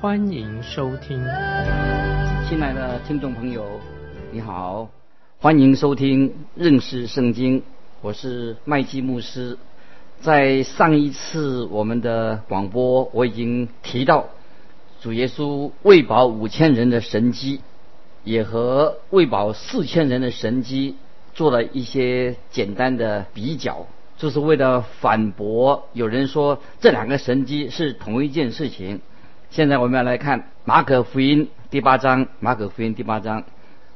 欢迎收听。亲爱的听众朋友，你好，欢迎收听认识圣经，我是麦基牧师。在上一次我们的广播，我已经提到主耶稣喂饱五千人的神迹，也和喂饱四千人的神迹做了一些简单的比较，就是为了反驳有人说这两个神迹是同一件事情。现在我们要来看马可福音第八章，马可福音第八章，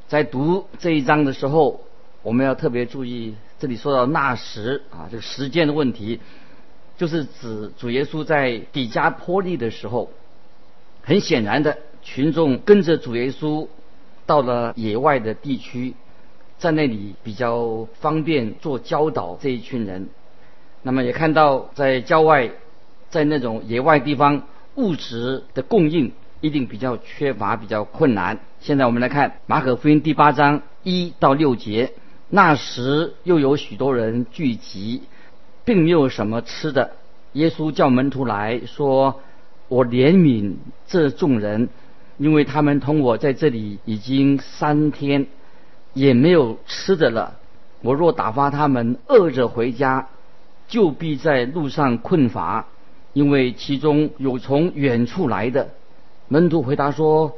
在读这一章的时候，我们要特别注意。这里说到那时啊，这个时间的问题，就是指主耶稣在底加坡利的时候，很显然的，群众跟着主耶稣到了野外的地区，在那里比较方便做教导这一群人。那么也看到在郊外，在那种野外地方，物质的供应一定比较缺乏，比较困难。现在我们来看马可福音第八章一到六节。那时又有许多人聚集，并没有什么吃的。耶稣叫门徒来说：“我怜悯这众人，因为他们同我在这里已经三天，也没有吃的了。我若打发他们饿着回家，就必在路上困乏，因为其中有从远处来的。”门徒回答说：“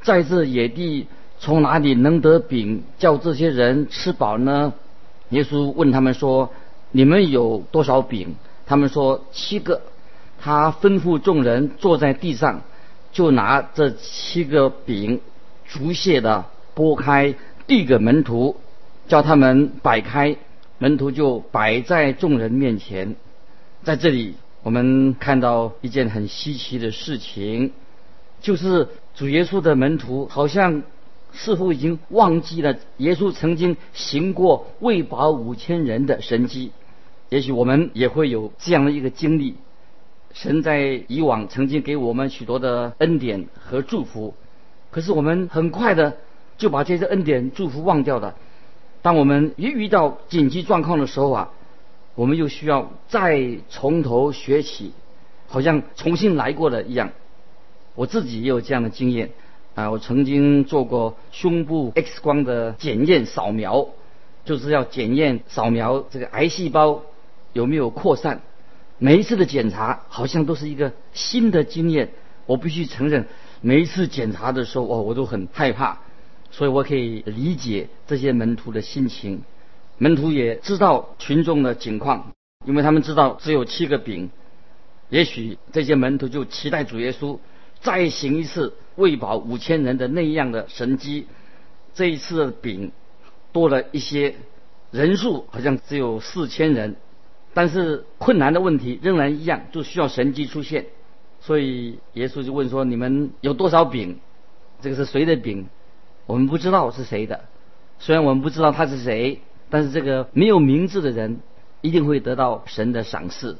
在这野地。”从哪里能得饼叫这些人吃饱呢？耶稣问他们说：“你们有多少饼？”他们说：“七个。”他吩咐众人坐在地上，就拿这七个饼逐屑的拨开，递给门徒，叫他们摆开。门徒就摆在众人面前。在这里，我们看到一件很稀奇的事情，就是主耶稣的门徒好像。似乎已经忘记了耶稣曾经行过喂饱五千人的神迹，也许我们也会有这样的一个经历。神在以往曾经给我们许多的恩典和祝福，可是我们很快的就把这些恩典祝福忘掉了。当我们一遇到紧急状况的时候啊，我们又需要再从头学起，好像重新来过的一样。我自己也有这样的经验。啊，我曾经做过胸部 X 光的检验扫描，就是要检验扫描这个癌细胞有没有扩散。每一次的检查好像都是一个新的经验。我必须承认，每一次检查的时候，哦，我都很害怕。所以我可以理解这些门徒的心情。门徒也知道群众的情况，因为他们知道只有七个饼。也许这些门徒就期待主耶稣。再行一次喂饱五千人的那样的神机，这一次的饼多了一些，人数好像只有四千人，但是困难的问题仍然一样，就需要神机出现。所以耶稣就问说：“你们有多少饼？这个是谁的饼？我们不知道是谁的。虽然我们不知道他是谁，但是这个没有名字的人一定会得到神的赏赐。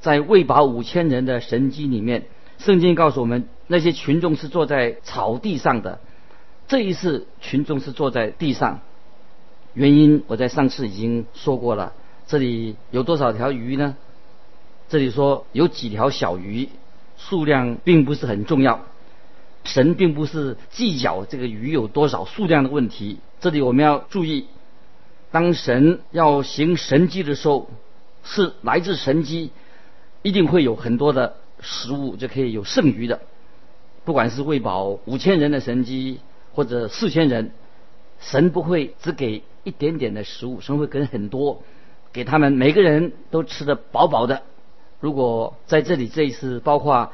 在喂饱五千人的神机里面。”圣经告诉我们，那些群众是坐在草地上的。这一次，群众是坐在地上，原因我在上次已经说过了。这里有多少条鱼呢？这里说有几条小鱼，数量并不是很重要。神并不是计较这个鱼有多少数量的问题。这里我们要注意，当神要行神迹的时候，是来自神迹，一定会有很多的。食物就可以有剩余的，不管是喂饱五千人的神机，或者四千人，神不会只给一点点的食物，神会给很多，给他们每个人都吃得饱饱的。如果在这里这一次包括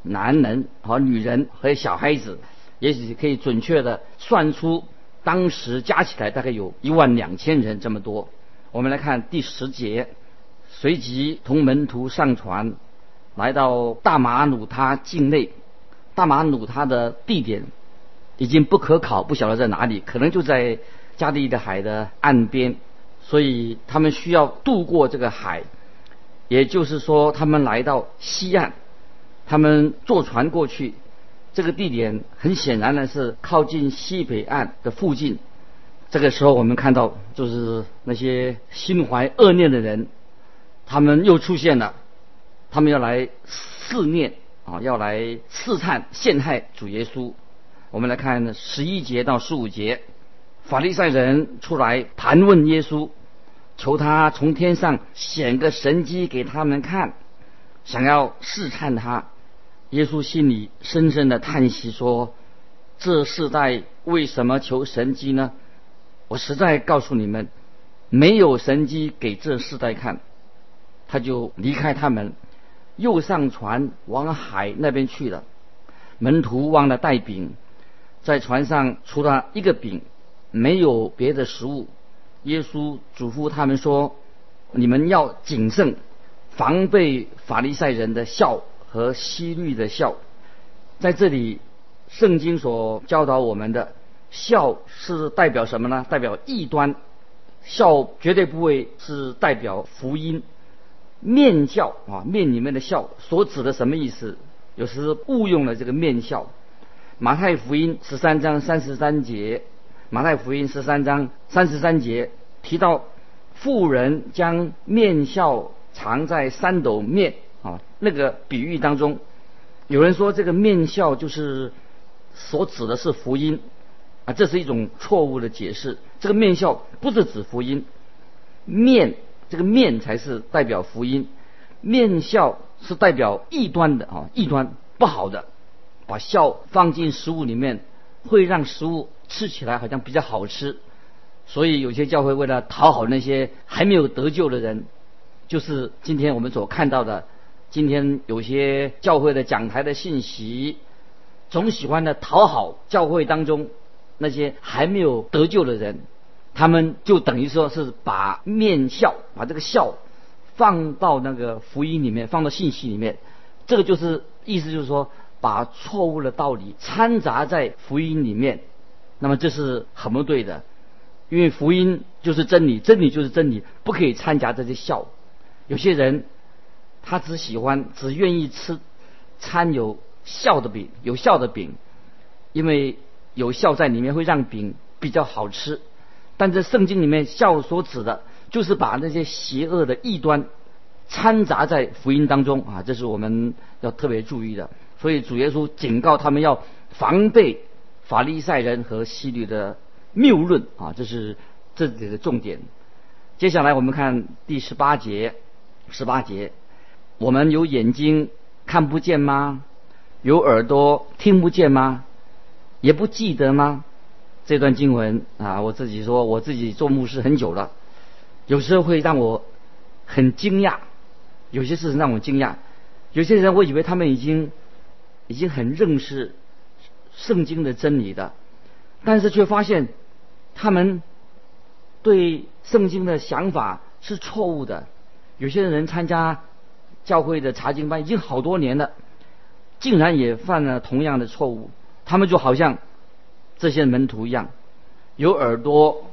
男人和女人和小孩子，也许可以准确的算出当时加起来大概有一万两千人这么多。我们来看第十节，随即同门徒上船。来到大马努他境内，大马努他的地点已经不可考，不晓得在哪里，可能就在加利利的海的岸边，所以他们需要渡过这个海，也就是说，他们来到西岸，他们坐船过去，这个地点很显然呢是靠近西北岸的附近。这个时候，我们看到就是那些心怀恶念的人，他们又出现了，他们要来试念啊，要来试探陷害主耶稣。我们来看十一节到十五节，法利赛人出来盘问耶稣，求他从天上显个神迹给他们看，想要试探他。耶稣心里深深的叹息说：“这世代为什么求神迹呢？”我实在告诉你们，没有神机给这世代看，他就离开他们，又上船往海那边去了。门徒忘了带饼，在船上除了一个饼，没有别的食物。耶稣嘱咐他们说：“你们要谨慎，防备法利赛人的笑和希律的笑。”在这里，圣经所教导我们的。笑是代表什么呢？代表异端。笑绝对不会是代表福音。面笑啊，面里面的笑所指的什么意思？有时误用了这个面笑。马太福音十三章三十三节，马太福音十三章三十三节提到富人将面笑藏在三斗面啊，那个比喻当中，有人说这个面笑就是所指的是福音。啊，这是一种错误的解释。这个面笑不是指福音，面这个面才是代表福音，面笑是代表异端的啊，异端不好的，把笑放进食物里面，会让食物吃起来好像比较好吃。所以有些教会为了讨好那些还没有得救的人，就是今天我们所看到的，今天有些教会的讲台的信息，总喜欢的讨好教会当中。那些还没有得救的人，他们就等于说是把面笑，把这个笑放到那个福音里面，放到信息里面。这个就是意思，就是说把错误的道理掺杂在福音里面。那么这是很不对的，因为福音就是真理，真理就是真理，不可以掺杂这些笑。有些人他只喜欢，只愿意吃掺有笑的饼，有笑的饼，因为。有笑在里面会让饼比较好吃，但这圣经里面笑所指的，就是把那些邪恶的异端掺杂在福音当中啊，这是我们要特别注意的。所以主耶稣警告他们要防备法利赛人和希律的谬论啊，这是这里的重点。接下来我们看第十八节，十八节，我们有眼睛看不见吗？有耳朵听不见吗？也不记得吗？这段经文啊，我自己说，我自己做牧师很久了，有时候会让我很惊讶，有些事情让我惊讶。有些人我以为他们已经已经很认识圣经的真理的，但是却发现他们对圣经的想法是错误的。有些人参加教会的查经班已经好多年了，竟然也犯了同样的错误。他们就好像这些门徒一样，有耳朵，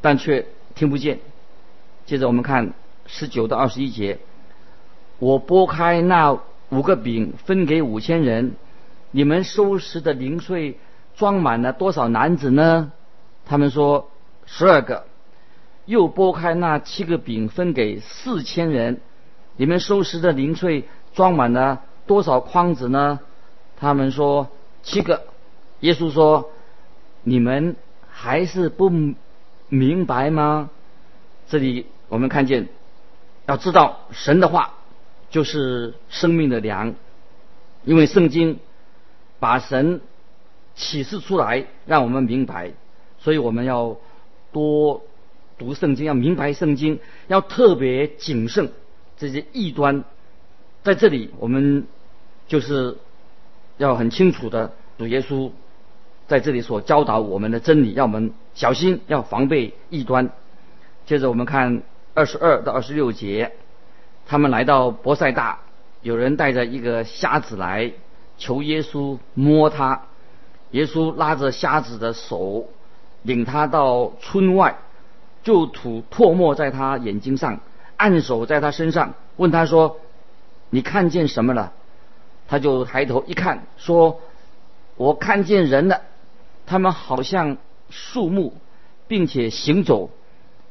但却听不见。接着我们看十九到二十一节，我拨开那五个饼分给五千人，你们收拾的零碎装满了多少男子呢？他们说十二个。又拨开那七个饼分给四千人，你们收拾的零碎装满了多少筐子呢？他们说。七个，耶稣说：“你们还是不明白吗？”这里我们看见，要知道神的话就是生命的粮，因为圣经把神启示出来，让我们明白，所以我们要多读圣经，要明白圣经，要特别谨慎这些异端。在这里，我们就是。要很清楚的，主耶稣在这里所教导我们的真理，要我们小心，要防备异端。接着我们看二十二到二十六节，他们来到博塞大，有人带着一个瞎子来求耶稣摸他。耶稣拉着瞎子的手，领他到村外，就吐唾沫在他眼睛上，按手在他身上，问他说：“你看见什么了？”他就抬头一看，说：“我看见人了，他们好像树木，并且行走。”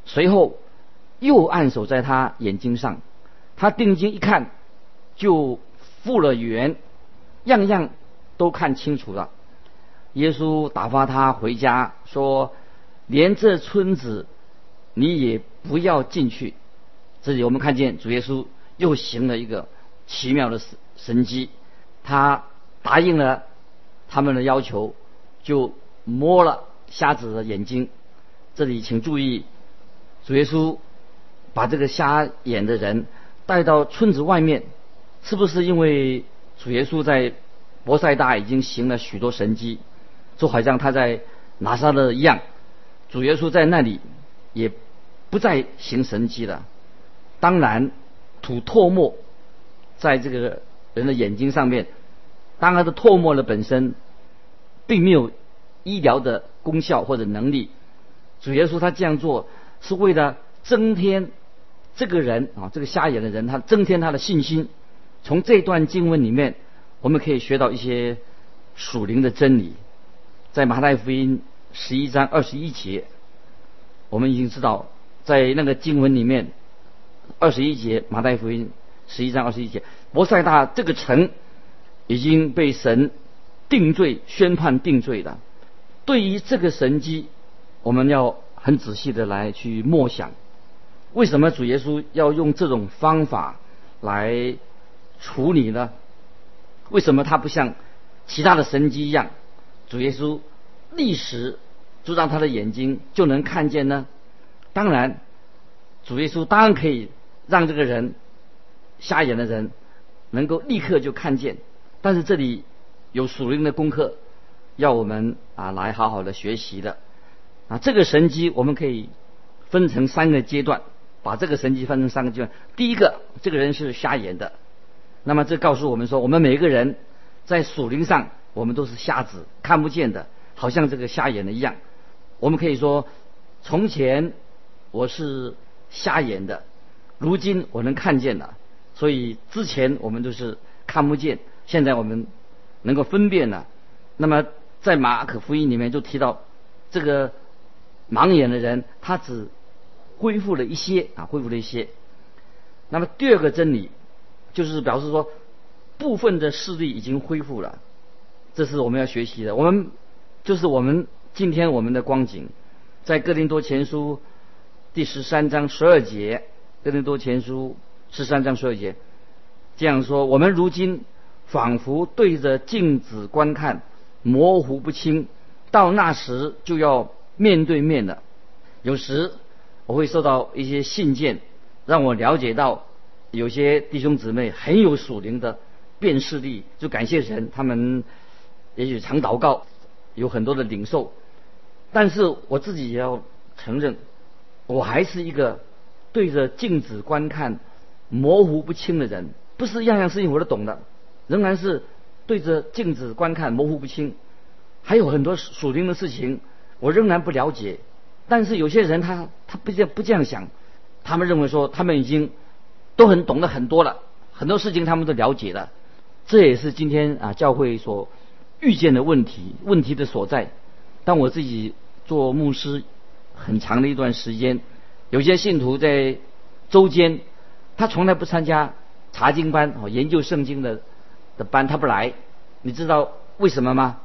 随后又按手在他眼睛上，他定睛一看，就复了原，样样都看清楚了。耶稣打发他回家，说：“连这村子你也不要进去。”这里我们看见主耶稣又行了一个奇妙的神神迹，他答应了他们的要求，就摸了瞎子的眼睛。这里请注意，主耶稣把这个瞎眼的人带到村子外面，是不是因为主耶稣在伯赛大已经行了许多神迹？就好像他在拿撒勒一样，主耶稣在那里也不再行神迹了。当然，吐唾沫在这个人的眼睛上面，当然的唾沫的本身并没有医疗的功效或者能力。主耶稣他这样做是为了增添这个人啊，这个瞎眼的人，他增添他的信心。从这段经文里面，我们可以学到一些属灵的真理。在马太福音十一章二十一节，我们已经知道，在那个经文里面，二十一节马太福音十一章二十一节，摩赛大这个城已经被神定罪、宣判定罪了。对于这个神迹，我们要很仔细的来去默想，为什么主耶稣要用这种方法来处理呢？为什么他不像其他的神迹一样？主耶稣立时就让他的眼睛就能看见呢。当然，主耶稣当然可以让这个人瞎眼的人能够立刻就看见。但是这里有属灵的功课要我们啊来好好的学习的啊。这个神机我们可以分成三个阶段，把这个神机分成三个阶段。第一个，这个人是瞎眼的，那么这告诉我们说，我们每一个人在属灵上。我们都是瞎子，看不见的，好像这个瞎眼的一样。我们可以说，从前我是瞎眼的，如今我能看见了。所以之前我们都是看不见，现在我们能够分辨了。那么在马可福音里面就提到，这个盲眼的人他只恢复了一些啊，恢复了一些。那么第二个真理就是表示说，部分的视力已经恢复了。这是我们要学习的。我们就是我们今天我们的光景，在哥林多前书第十三章十二节，哥林多前书十三章十二节这样说：我们如今仿佛对着镜子观看，模糊不清；到那时就要面对面了。有时我会收到一些信件，让我了解到有些弟兄姊妹很有属灵的辨识力，就感谢神，他们。也许常祷告，有很多的领受，但是我自己也要承认，我还是一个对着镜子观看模糊不清的人。不是样样事情我都懂的，仍然是对着镜子观看模糊不清。还有很多属灵的事情，我仍然不了解。但是有些人他他不这不这样想，他们认为说他们已经都很懂得很多了，很多事情他们都了解了。这也是今天啊教会所。遇见的问题，问题的所在。当我自己做牧师很长的一段时间，有些信徒在周间，他从来不参加查经班哦，研究圣经的的班，他不来。你知道为什么吗？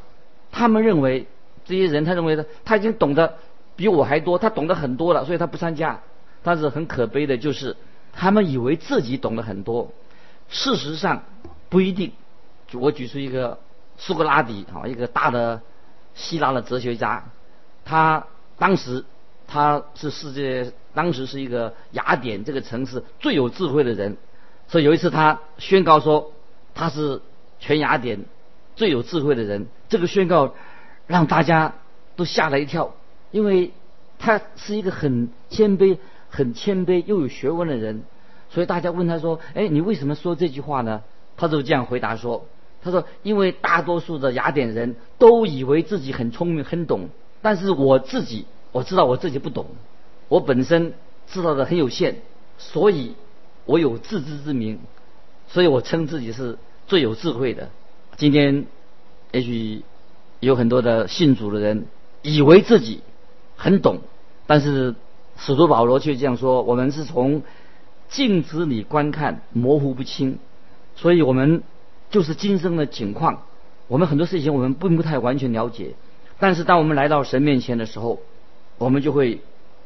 他们认为这些人，他认为的他已经懂得比我还多，他懂得很多了，所以他不参加。但是很可悲的就是，他们以为自己懂得很多，事实上不一定。我举出一个。苏格拉底啊，一个大的希腊的哲学家，他当时他是世界当时是一个雅典这个城市最有智慧的人，所以有一次他宣告说他是全雅典最有智慧的人。这个宣告让大家都吓了一跳，因为他是一个很谦卑、很谦卑又有学问的人，所以大家问他说：“哎，你为什么说这句话呢？”他就这样回答说。他说，因为大多数的雅典人都以为自己很聪明、很懂，但是我自己我知道我自己不懂，我本身知道的很有限，所以我有自知之明，所以我称自己是最有智慧的。今天也许有很多的信主的人以为自己很懂，但是使徒保罗却这样说：我们是从镜子里观看，模糊不清，所以我们。就是今生的景况，我们很多事情我们并不太完全了解，但是当我们来到神面前的时候，我们就会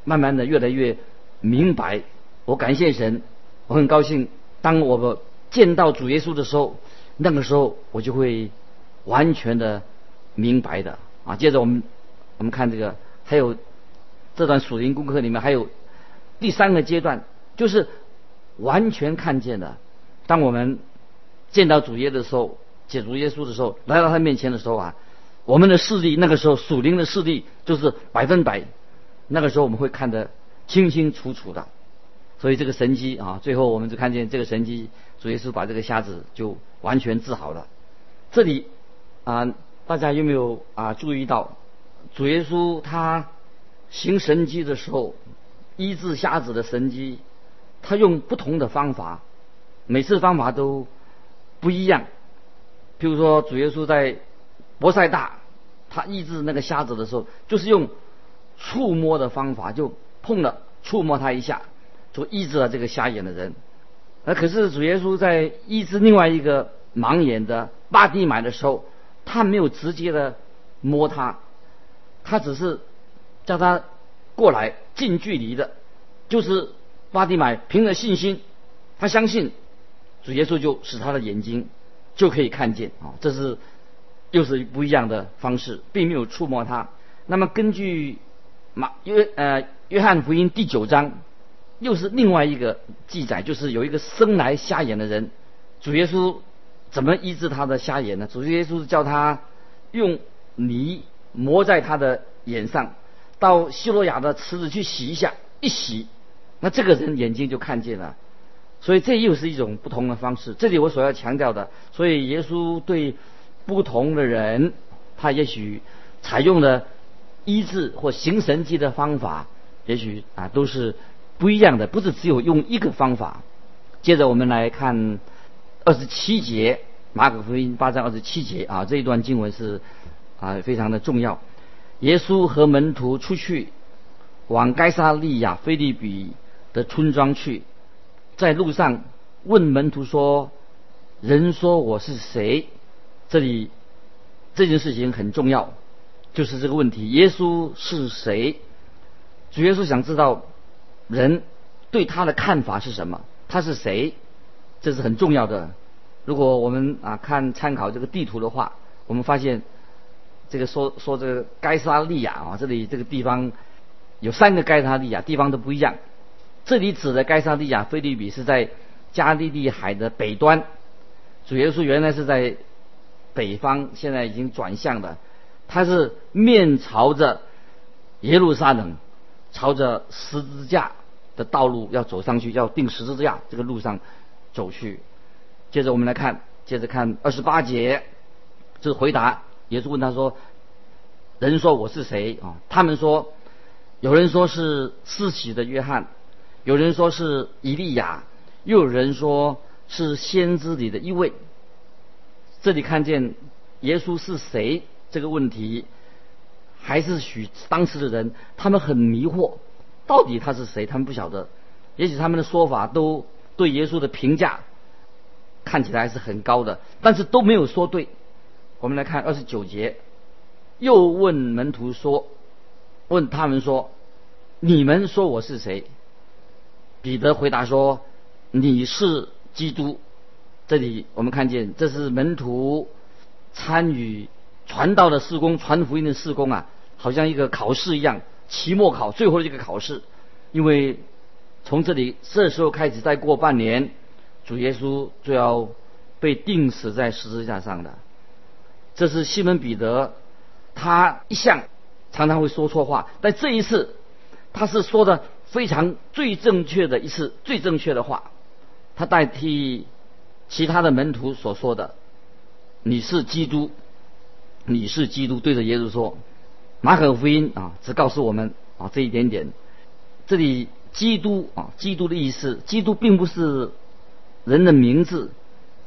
慢慢的越来越明白。我感谢神，我很高兴，当我们见到主耶稣的时候，那个时候我就会完全的明白的啊。接着我们我们看这个，还有这段属灵功课里面还有第三个阶段，就是完全看见的。当我们见到主耶的时候，解主耶稣的时候，来到他面前的时候啊，我们的视力那个时候属灵的视力就是百分百，那个时候我们会看得清清楚楚的。所以这个神机啊，最后我们就看见这个神机，主耶稣把这个瞎子就完全治好了。这里啊，大家有没有啊注意到，主耶稣他行神迹的时候，医治瞎子的神迹，他用不同的方法，每次方法都。不一样，譬如说主耶稣在博塞大，他医治那个瞎子的时候，就是用触摸的方法，就碰了触摸他一下，就医治了这个瞎眼的人。而可是主耶稣在医治另外一个盲眼的巴蒂买的时候，他没有直接的摸他，他只是叫他过来近距离的，就是巴蒂买凭着信心，他相信。主耶稣就使他的眼睛就可以看见啊，这是又是不一样的方式，并没有触摸他。那么根据马约呃约翰福音第九章，又是另外一个记载，就是有一个生来瞎眼的人，主耶稣怎么医治他的瞎眼呢？主耶稣叫他用泥抹在他的眼上，到希罗亚的池子去洗一下，一洗，那这个人眼睛就看见了。所以这又是一种不同的方式。这里我所要强调的，所以耶稣对不同的人，他也许采用的医治或行神迹的方法，也许啊都是不一样的，不是只有用一个方法。接着我们来看二十七节，马可福音八章二十七节啊，这一段经文是啊非常的重要。耶稣和门徒出去往该沙利亚菲利比的村庄去。在路上问门徒说：“人说我是谁？”这里这件事情很重要，就是这个问题：耶稣是谁？主耶稣想知道人对他的看法是什么？他是谁？这是很重要的。如果我们啊看参考这个地图的话，我们发现这个说说这个该沙利亚啊，这里这个地方有三个该沙利亚，地方都不一样。这里指的该沙利亚菲律比是在加利利海的北端，主耶稣原来是在北方，现在已经转向了，他是面朝着耶路撒冷，朝着十字架的道路要走上去，要定十字架这个路上走去。接着我们来看，接着看二十八节，这是回答耶稣问他说：“人说我是谁啊？”他们说：“有人说是施洗的约翰。”有人说是以利亚，又有人说是先知里的一位。这里看见耶稣是谁这个问题，还是许当时的人他们很迷惑，到底他是谁？他们不晓得。也许他们的说法都对耶稣的评价看起来还是很高的，但是都没有说对。我们来看二十九节，又问门徒说：“问他们说，你们说我是谁？”彼得回答说：“你是基督。”这里我们看见，这是门徒参与传道的事工、传福音的事工啊，好像一个考试一样，期末考最后的一个考试。因为从这里这时候开始，再过半年，主耶稣就要被钉死在十字架上的。这是西门彼得，他一向常常会说错话，但这一次他是说的。非常最正确的一次最正确的话，他代替其他的门徒所说的。你是基督，你是基督，对着耶稣说。马可福音啊，只告诉我们啊这一点点。这里基督啊，基督的意思，基督并不是人的名字，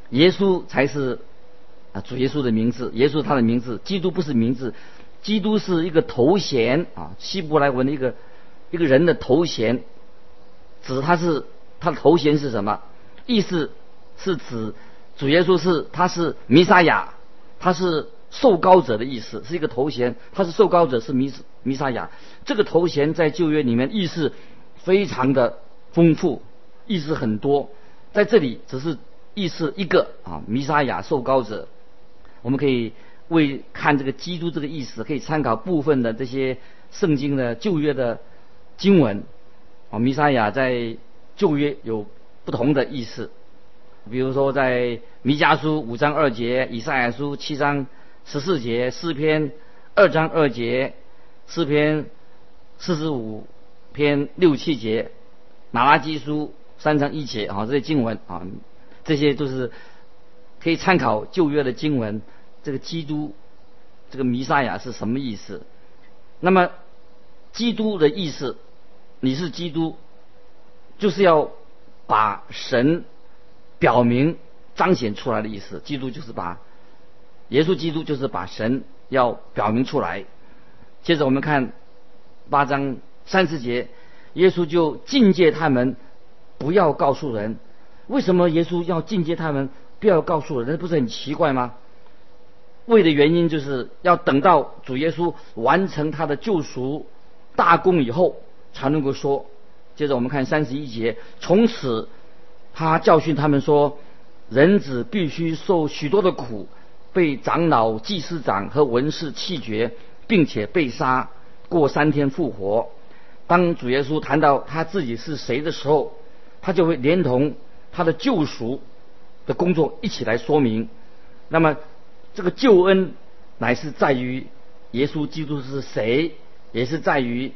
耶稣才是啊主耶稣的名字，耶稣他的名字，基督不是名字，基督是一个头衔啊，希伯来文的一个一个人的头衔，指他是他的头衔是什么？意思是指主耶稣是他是弥撒亚，他是。受高者的意思是一个头衔，他是受高者，是弥弥撒亚。这个头衔在旧约里面意思非常的丰富，意思很多。在这里只是意思一个啊，弥撒亚受高者。我们可以为看这个基督这个意思，可以参考部分的这些圣经的旧约的经文啊。弥撒亚在旧约有不同的意思，比如说在弥迦书五章二节，以赛亚书七章。十四节诗篇二章二节诗篇四十五篇六七节马拉基书三章一节啊这些经文啊这些都是可以参考旧约的经文。这个基督这个弥撒亚是什么意思？那么基督的意思，你是基督，就是要把神表明彰显出来的意思。基督就是把。耶稣基督就是把神要表明出来。接着我们看八章三十节，耶稣就境界他们不要告诉人。为什么耶稣要境界他们不要告诉人？那不是很奇怪吗？为的原因就是要等到主耶稣完成他的救赎大功以后才能够说。接着我们看三十一节，从此他教训他们说：人子必须受许多的苦。被长老、祭司长和文士弃绝，并且被杀，过三天复活。当主耶稣谈到他自己是谁的时候，他就会连同他的救赎的工作一起来说明。那么，这个救恩乃是在于耶稣基督是谁，也是在于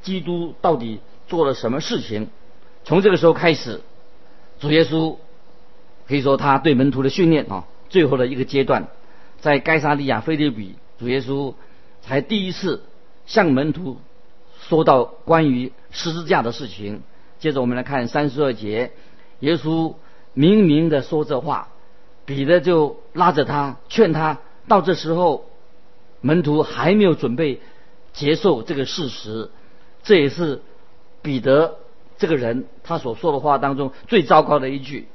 基督到底做了什么事情。从这个时候开始，主耶稣可以说他对门徒的训练啊。最后的一个阶段，在该沙利亚菲利比，主耶稣才第一次向门徒说到关于十字架的事情。接着我们来看三十二节，耶稣明明的说这话，彼得就拉着他劝他。到这时候，门徒还没有准备接受这个事实，这也是彼得这个人他所说的话当中最糟糕的一句。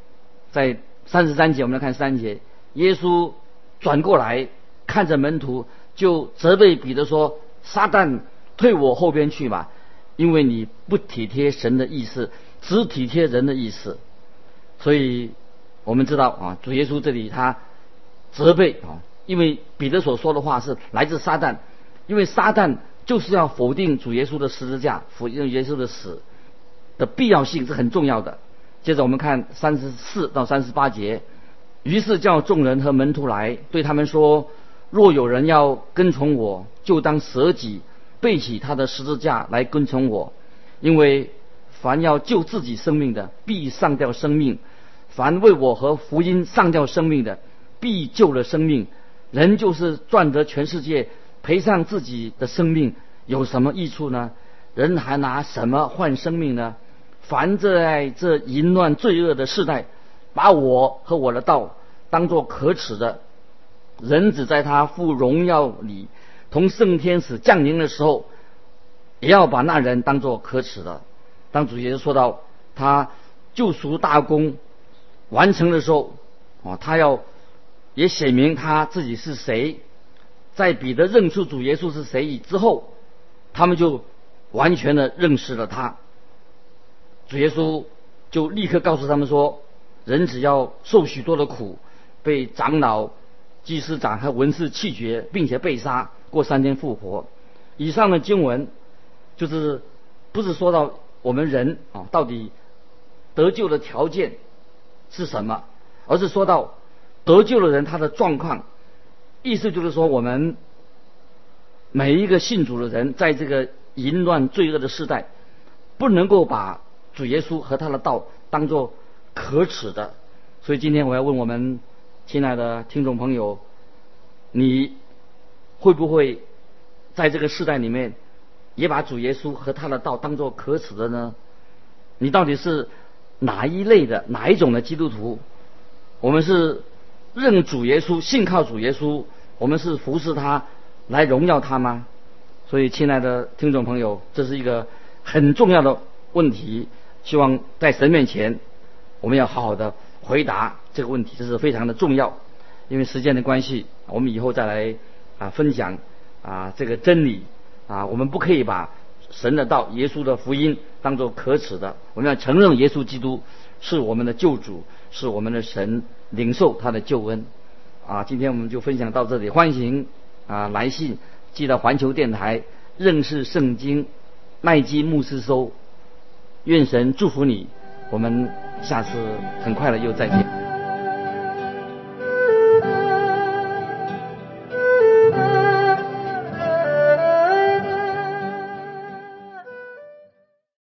在三十三节，我们来看三节。耶稣转过来看着门徒，就责备彼得说：“撒旦，退我后边去吧，因为你不体贴神的意思，只体贴人的意思。”所以，我们知道啊，主耶稣这里他责备啊，因为彼得所说的话是来自撒旦，因为撒旦就是要否定主耶稣的十字架，否定耶稣的死的必要性是很重要的。接着我们看三十四到三十八节。于是叫众人和门徒来，对他们说：“若有人要跟从我，就当舍己，背起他的十字架来跟从我。因为凡要救自己生命的，必上吊生命；凡为我和福音上吊生命的，必救了生命。人就是赚得全世界，赔上自己的生命，有什么益处呢？人还拿什么换生命呢？凡在这淫乱罪恶的时代。”把我和我的道当作可耻的，人只在他父荣耀里同圣天使降临的时候，也要把那人当作可耻的。当主耶稣说到他救赎大功完成的时候，啊，他要也写明他自己是谁。在彼得认出主耶稣是谁之后，他们就完全的认识了他。主耶稣就立刻告诉他们说。人只要受许多的苦，被长老、祭司长和文士弃绝，并且被杀，过三天复活。以上的经文就是不是说到我们人啊到底得救的条件是什么，而是说到得救的人他的状况。意思就是说，我们每一个信主的人，在这个淫乱罪恶的时代，不能够把主耶稣和他的道当做。可耻的，所以今天我要问我们亲爱的听众朋友，你会不会在这个时代里面也把主耶稣和他的道当作可耻的呢？你到底是哪一类的、哪一种的基督徒？我们是认主耶稣、信靠主耶稣，我们是服侍他来荣耀他吗？所以，亲爱的听众朋友，这是一个很重要的问题。希望在神面前，我们要好好的回答这个问题，这是非常的重要。因为时间的关系，我们以后再来啊分享啊这个真理啊，我们不可以把神的道、耶稣的福音当做可耻的。我们要承认耶稣基督是我们的救主，是我们的神，领受他的救恩。啊，今天我们就分享到这里，欢迎啊来信寄到环球电台认识圣经麦基牧师收。愿神祝福你，我们下次很快的又再见。